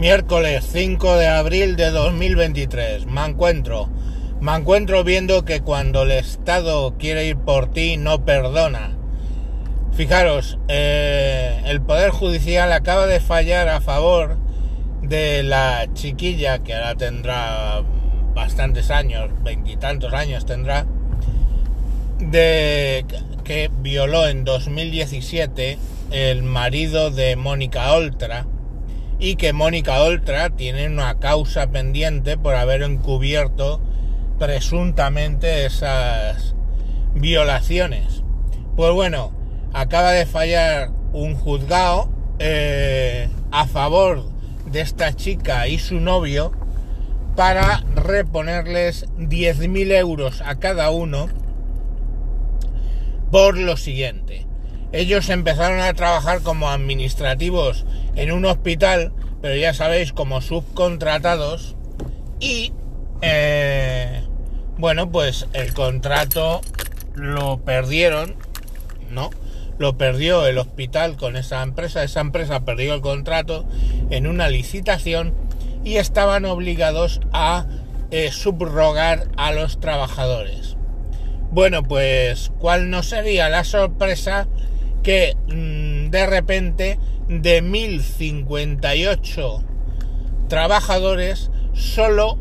Miércoles 5 de abril de 2023. Me encuentro. Me encuentro viendo que cuando el Estado quiere ir por ti no perdona. Fijaros, eh, el Poder Judicial acaba de fallar a favor de la chiquilla que ahora tendrá bastantes años, veintitantos años tendrá, de que violó en 2017 el marido de Mónica Oltra y que Mónica Oltra tiene una causa pendiente por haber encubierto presuntamente esas violaciones. Pues bueno, acaba de fallar un juzgado eh, a favor de esta chica y su novio para reponerles 10.000 euros a cada uno por lo siguiente. Ellos empezaron a trabajar como administrativos en un hospital, pero ya sabéis, como subcontratados. Y, eh, bueno, pues el contrato lo perdieron, ¿no? Lo perdió el hospital con esa empresa, esa empresa perdió el contrato en una licitación y estaban obligados a eh, subrogar a los trabajadores. Bueno, pues, ¿cuál no sería la sorpresa que mm, de repente de 1058 trabajadores solo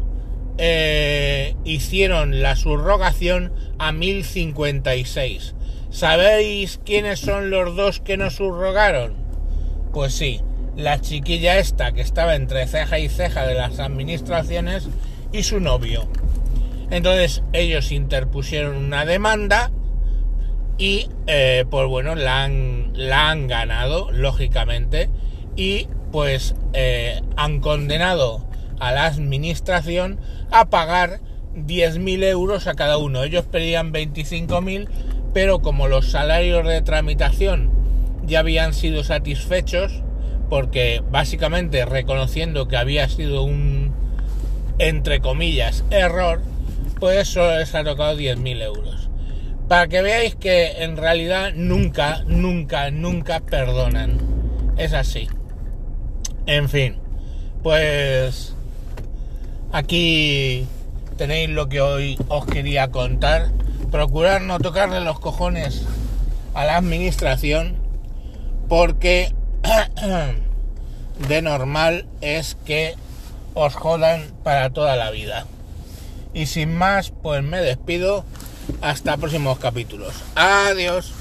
eh, hicieron la subrogación a 1056. ¿Sabéis quiénes son los dos que no subrogaron? Pues sí, la chiquilla esta que estaba entre ceja y ceja de las administraciones y su novio. Entonces ellos interpusieron una demanda y eh, pues bueno, la han, ganado, lógicamente, y pues eh, han condenado a la administración a pagar 10.000 euros a cada uno. Ellos pedían 25.000, pero como los salarios de tramitación ya habían sido satisfechos, porque básicamente reconociendo que había sido un, entre comillas, error, pues eso les ha tocado 10.000 euros para que veáis que en realidad nunca, nunca, nunca perdonan. Es así. En fin, pues aquí tenéis lo que hoy os quería contar. Procurar no tocarle los cojones a la administración porque de normal es que os jodan para toda la vida. Y sin más, pues me despido hasta próximos capítulos. Adiós.